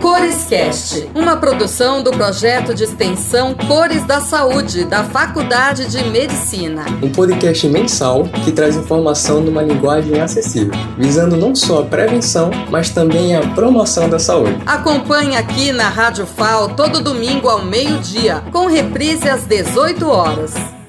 Corescast, uma produção do projeto de extensão Cores da Saúde da Faculdade de Medicina. Um podcast mensal que traz informação numa linguagem acessível, visando não só a prevenção, mas também a promoção da saúde. Acompanhe aqui na Rádio FAO todo domingo ao meio-dia, com reprise às 18 horas.